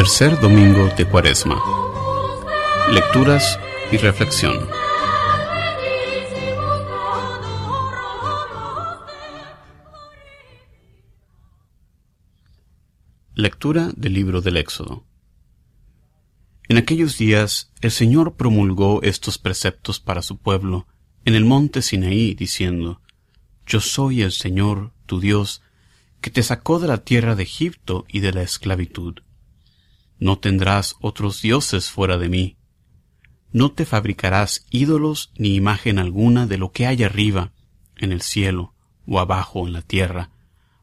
Tercer domingo de Cuaresma. Lecturas y reflexión. Lectura del libro del Éxodo. En aquellos días el Señor promulgó estos preceptos para su pueblo en el monte Sinaí, diciendo, Yo soy el Señor, tu Dios, que te sacó de la tierra de Egipto y de la esclavitud. No tendrás otros dioses fuera de mí. No te fabricarás ídolos ni imagen alguna de lo que hay arriba, en el cielo, o abajo en la tierra,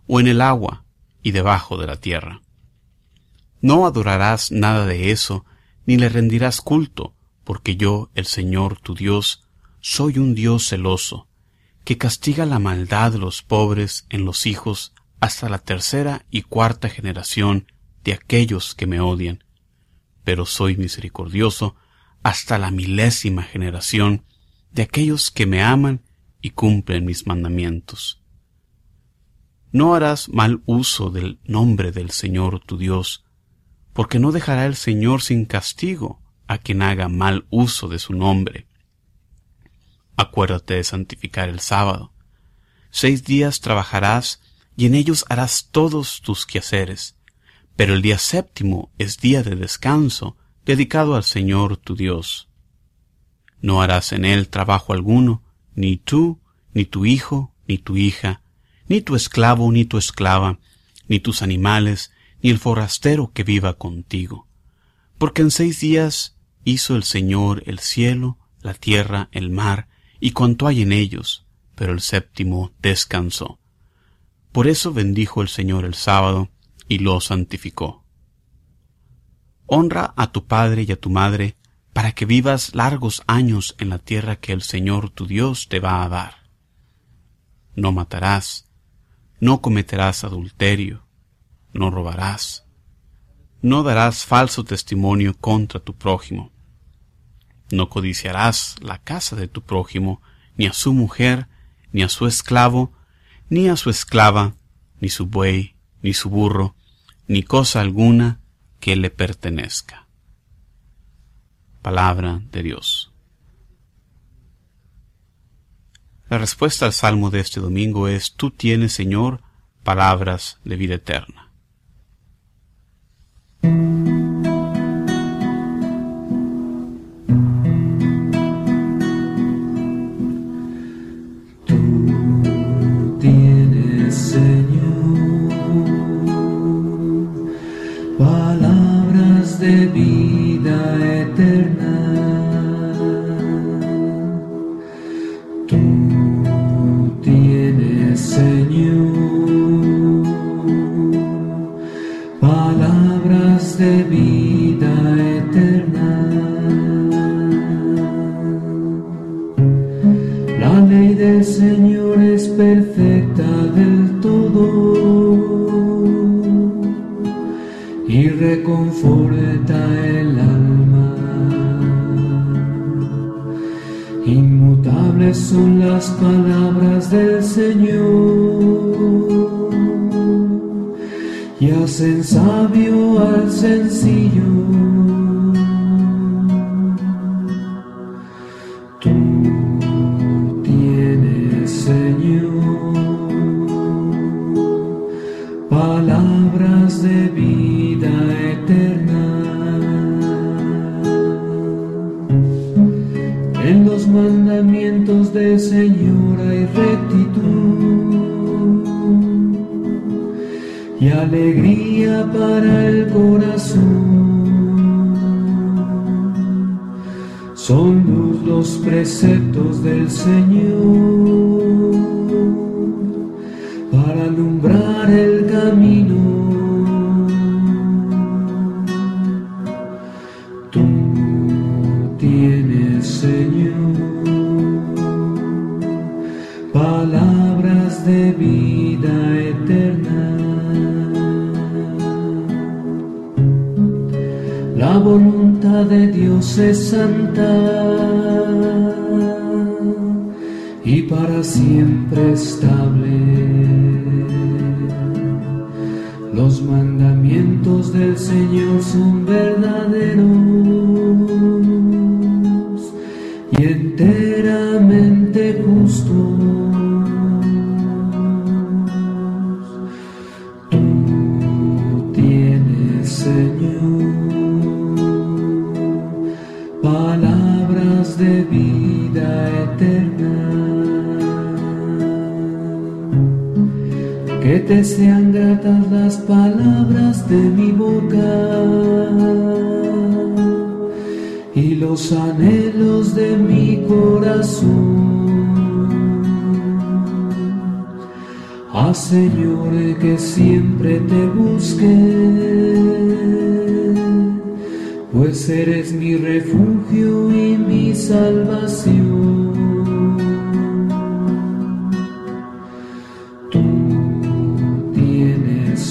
o en el agua, y debajo de la tierra. No adorarás nada de eso, ni le rendirás culto, porque yo, el Señor tu Dios, soy un Dios celoso, que castiga la maldad de los pobres en los hijos hasta la tercera y cuarta generación de aquellos que me odian, pero soy misericordioso hasta la milésima generación de aquellos que me aman y cumplen mis mandamientos. No harás mal uso del nombre del Señor tu Dios, porque no dejará el Señor sin castigo a quien haga mal uso de su nombre. Acuérdate de santificar el sábado. Seis días trabajarás y en ellos harás todos tus quehaceres, pero el día séptimo es día de descanso dedicado al Señor tu Dios. No harás en él trabajo alguno, ni tú, ni tu hijo, ni tu hija, ni tu esclavo, ni tu esclava, ni tus animales, ni el forastero que viva contigo. Porque en seis días hizo el Señor el cielo, la tierra, el mar, y cuanto hay en ellos, pero el séptimo descansó. Por eso bendijo el Señor el sábado y lo santificó. Honra a tu padre y a tu madre, para que vivas largos años en la tierra que el Señor tu Dios te va a dar. No matarás, no cometerás adulterio, no robarás, no darás falso testimonio contra tu prójimo, no codiciarás la casa de tu prójimo, ni a su mujer, ni a su esclavo, ni a su esclava, ni su buey, ni su burro, ni cosa alguna que le pertenezca. Palabra de Dios. La respuesta al salmo de este domingo es, Tú tienes, Señor, palabras de vida eterna. Y hacen sabio al sencillo. Son los preceptos del Señor para siempre estable. Los mandamientos del Señor son verdaderos y enteramente justos. Que te sean gratas las palabras de mi boca y los anhelos de mi corazón. Haz, Señor, que siempre te busque, pues eres mi refugio y mi salvación.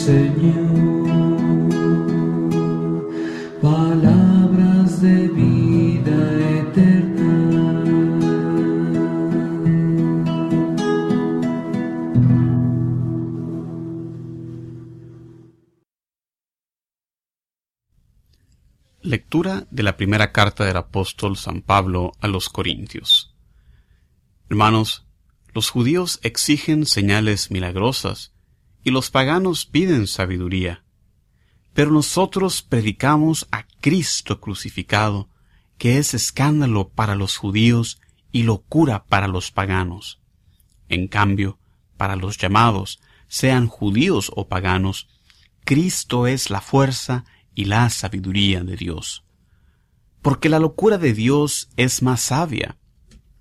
Señor, palabras de vida eterna. Lectura de la primera carta del apóstol San Pablo a los Corintios. Hermanos, los judíos exigen señales milagrosas y los paganos piden sabiduría. Pero nosotros predicamos a Cristo crucificado, que es escándalo para los judíos y locura para los paganos. En cambio, para los llamados, sean judíos o paganos, Cristo es la fuerza y la sabiduría de Dios. Porque la locura de Dios es más sabia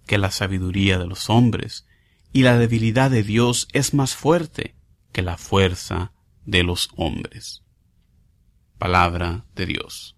que la sabiduría de los hombres, y la debilidad de Dios es más fuerte que la fuerza de los hombres. Palabra de Dios.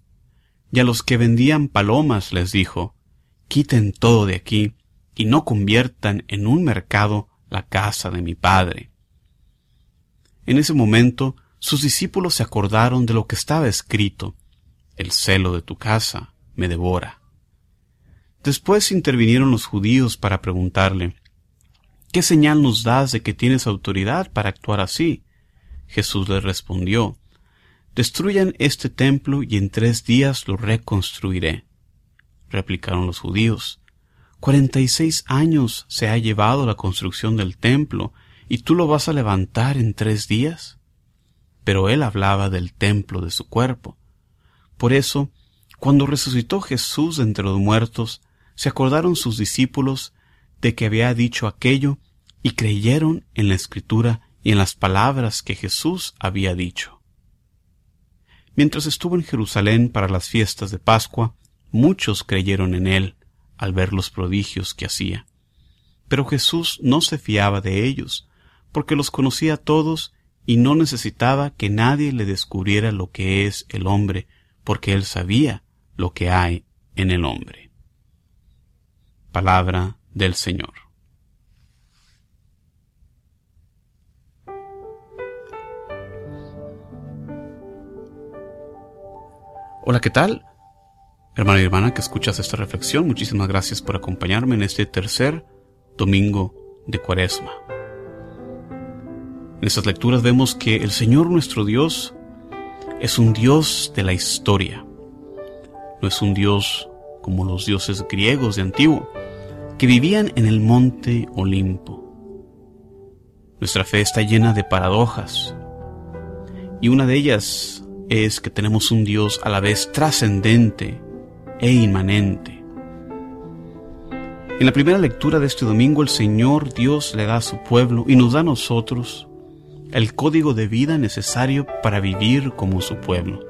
Y a los que vendían palomas les dijo, Quiten todo de aquí y no conviertan en un mercado la casa de mi Padre. En ese momento sus discípulos se acordaron de lo que estaba escrito, El celo de tu casa me devora. Después intervinieron los judíos para preguntarle, ¿Qué señal nos das de que tienes autoridad para actuar así? Jesús les respondió, Destruyan este templo y en tres días lo reconstruiré. Replicaron los judíos, Cuarenta y seis años se ha llevado la construcción del templo, ¿y tú lo vas a levantar en tres días? Pero él hablaba del templo de su cuerpo. Por eso, cuando resucitó Jesús entre los muertos, se acordaron sus discípulos de que había dicho aquello y creyeron en la escritura y en las palabras que Jesús había dicho. Mientras estuvo en Jerusalén para las fiestas de Pascua, muchos creyeron en él al ver los prodigios que hacía. Pero Jesús no se fiaba de ellos, porque los conocía a todos y no necesitaba que nadie le descubriera lo que es el hombre, porque él sabía lo que hay en el hombre. Palabra del Señor. Hola, ¿qué tal? Hermano y hermana que escuchas esta reflexión, muchísimas gracias por acompañarme en este tercer domingo de Cuaresma. En estas lecturas vemos que el Señor nuestro Dios es un Dios de la historia. No es un Dios como los dioses griegos de antiguo, que vivían en el monte Olimpo. Nuestra fe está llena de paradojas, y una de ellas es que tenemos un Dios a la vez trascendente e inmanente. En la primera lectura de este domingo el Señor Dios le da a su pueblo y nos da a nosotros el código de vida necesario para vivir como su pueblo.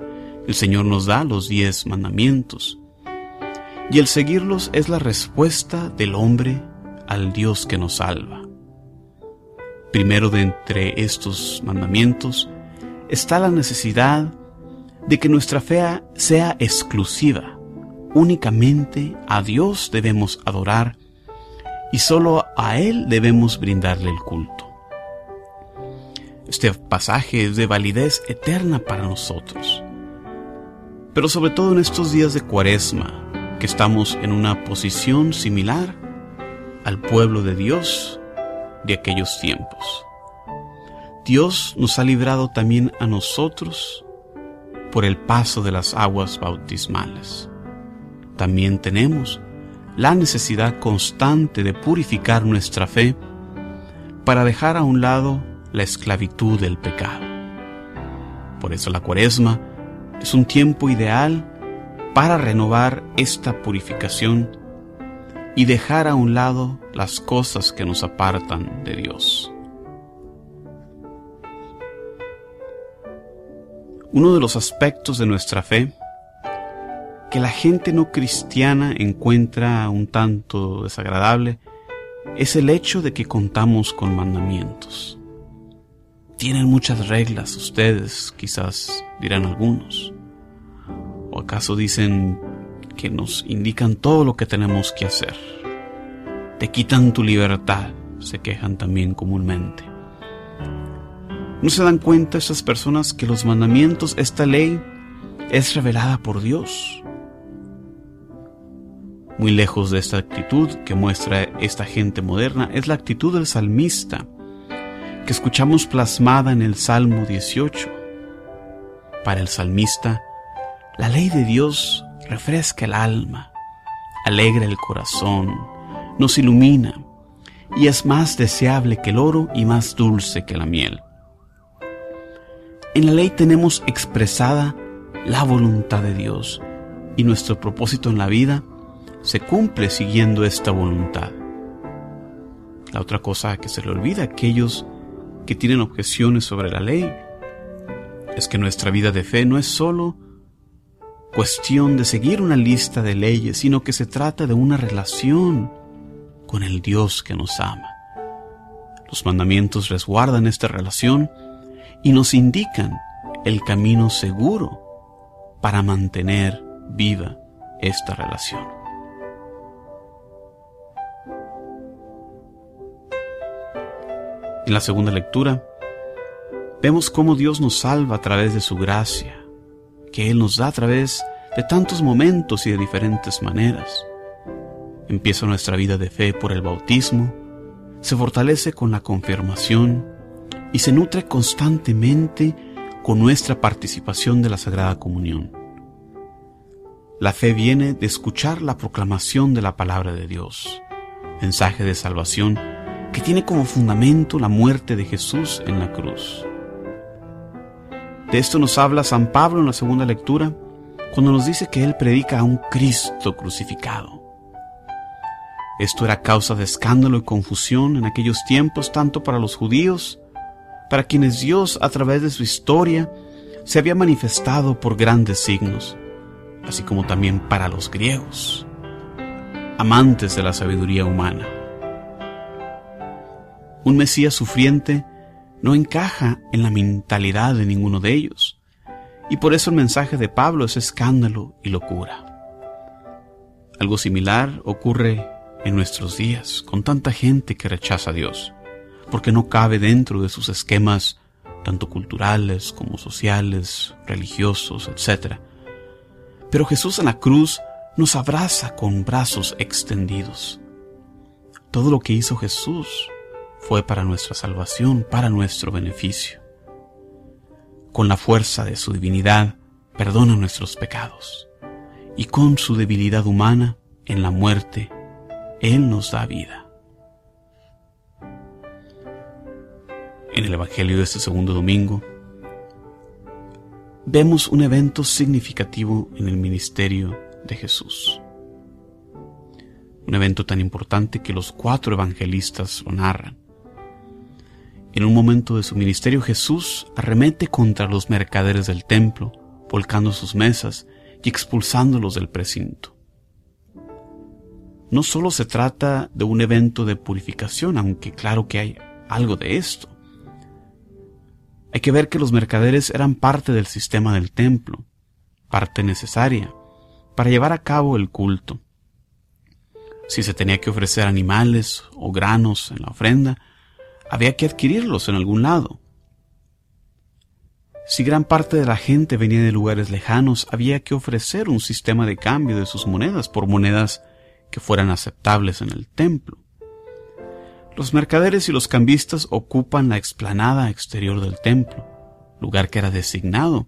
El Señor nos da los diez mandamientos. Y el seguirlos es la respuesta del hombre al Dios que nos salva. Primero de entre estos mandamientos está la necesidad de que nuestra fe sea exclusiva, Únicamente a Dios debemos adorar y solo a Él debemos brindarle el culto. Este pasaje es de validez eterna para nosotros. Pero sobre todo en estos días de cuaresma, que estamos en una posición similar al pueblo de Dios de aquellos tiempos. Dios nos ha librado también a nosotros por el paso de las aguas bautismales también tenemos la necesidad constante de purificar nuestra fe para dejar a un lado la esclavitud del pecado. Por eso la cuaresma es un tiempo ideal para renovar esta purificación y dejar a un lado las cosas que nos apartan de Dios. Uno de los aspectos de nuestra fe que la gente no cristiana encuentra un tanto desagradable es el hecho de que contamos con mandamientos. Tienen muchas reglas ustedes, quizás dirán algunos. ¿O acaso dicen que nos indican todo lo que tenemos que hacer? Te quitan tu libertad, se quejan también comúnmente. ¿No se dan cuenta esas personas que los mandamientos, esta ley, es revelada por Dios? Muy lejos de esta actitud que muestra esta gente moderna es la actitud del salmista, que escuchamos plasmada en el Salmo 18. Para el salmista, la ley de Dios refresca el alma, alegra el corazón, nos ilumina y es más deseable que el oro y más dulce que la miel. En la ley tenemos expresada la voluntad de Dios y nuestro propósito en la vida se cumple siguiendo esta voluntad. La otra cosa que se le olvida a aquellos que tienen objeciones sobre la ley es que nuestra vida de fe no es solo cuestión de seguir una lista de leyes, sino que se trata de una relación con el Dios que nos ama. Los mandamientos resguardan esta relación y nos indican el camino seguro para mantener viva esta relación. En la segunda lectura, vemos cómo Dios nos salva a través de su gracia, que Él nos da a través de tantos momentos y de diferentes maneras. Empieza nuestra vida de fe por el bautismo, se fortalece con la confirmación y se nutre constantemente con nuestra participación de la Sagrada Comunión. La fe viene de escuchar la proclamación de la palabra de Dios, mensaje de salvación que tiene como fundamento la muerte de Jesús en la cruz. De esto nos habla San Pablo en la segunda lectura, cuando nos dice que él predica a un Cristo crucificado. Esto era causa de escándalo y confusión en aquellos tiempos, tanto para los judíos, para quienes Dios a través de su historia se había manifestado por grandes signos, así como también para los griegos, amantes de la sabiduría humana. Un Mesías sufriente no encaja en la mentalidad de ninguno de ellos. Y por eso el mensaje de Pablo es escándalo y locura. Algo similar ocurre en nuestros días con tanta gente que rechaza a Dios, porque no cabe dentro de sus esquemas tanto culturales como sociales, religiosos, etc. Pero Jesús en la cruz nos abraza con brazos extendidos. Todo lo que hizo Jesús fue para nuestra salvación, para nuestro beneficio. Con la fuerza de su divinidad, perdona nuestros pecados. Y con su debilidad humana, en la muerte, Él nos da vida. En el Evangelio de este segundo domingo, vemos un evento significativo en el ministerio de Jesús. Un evento tan importante que los cuatro evangelistas lo narran. En un momento de su ministerio Jesús arremete contra los mercaderes del templo, volcando sus mesas y expulsándolos del precinto. No solo se trata de un evento de purificación, aunque claro que hay algo de esto. Hay que ver que los mercaderes eran parte del sistema del templo, parte necesaria para llevar a cabo el culto. Si se tenía que ofrecer animales o granos en la ofrenda, había que adquirirlos en algún lado. Si gran parte de la gente venía de lugares lejanos, había que ofrecer un sistema de cambio de sus monedas por monedas que fueran aceptables en el templo. Los mercaderes y los cambistas ocupan la explanada exterior del templo, lugar que era designado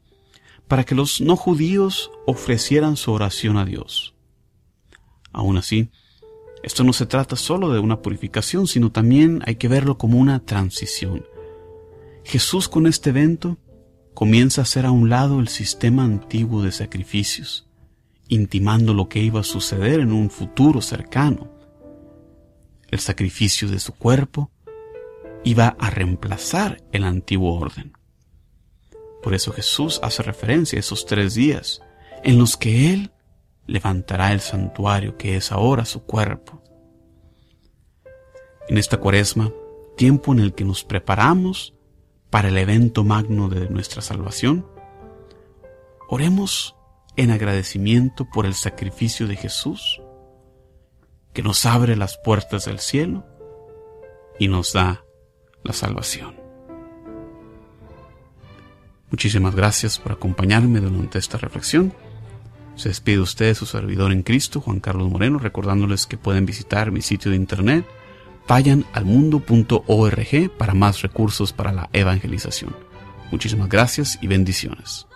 para que los no judíos ofrecieran su oración a Dios. Aún así, esto no se trata solo de una purificación, sino también hay que verlo como una transición. Jesús con este evento comienza a hacer a un lado el sistema antiguo de sacrificios, intimando lo que iba a suceder en un futuro cercano. El sacrificio de su cuerpo iba a reemplazar el antiguo orden. Por eso Jesús hace referencia a esos tres días en los que Él levantará el santuario que es ahora su cuerpo. En esta cuaresma, tiempo en el que nos preparamos para el evento magno de nuestra salvación, oremos en agradecimiento por el sacrificio de Jesús, que nos abre las puertas del cielo y nos da la salvación. Muchísimas gracias por acompañarme durante esta reflexión. Se despide usted su servidor en Cristo, Juan Carlos Moreno, recordándoles que pueden visitar mi sitio de internet, vayan al mundo.org para más recursos para la evangelización. Muchísimas gracias y bendiciones.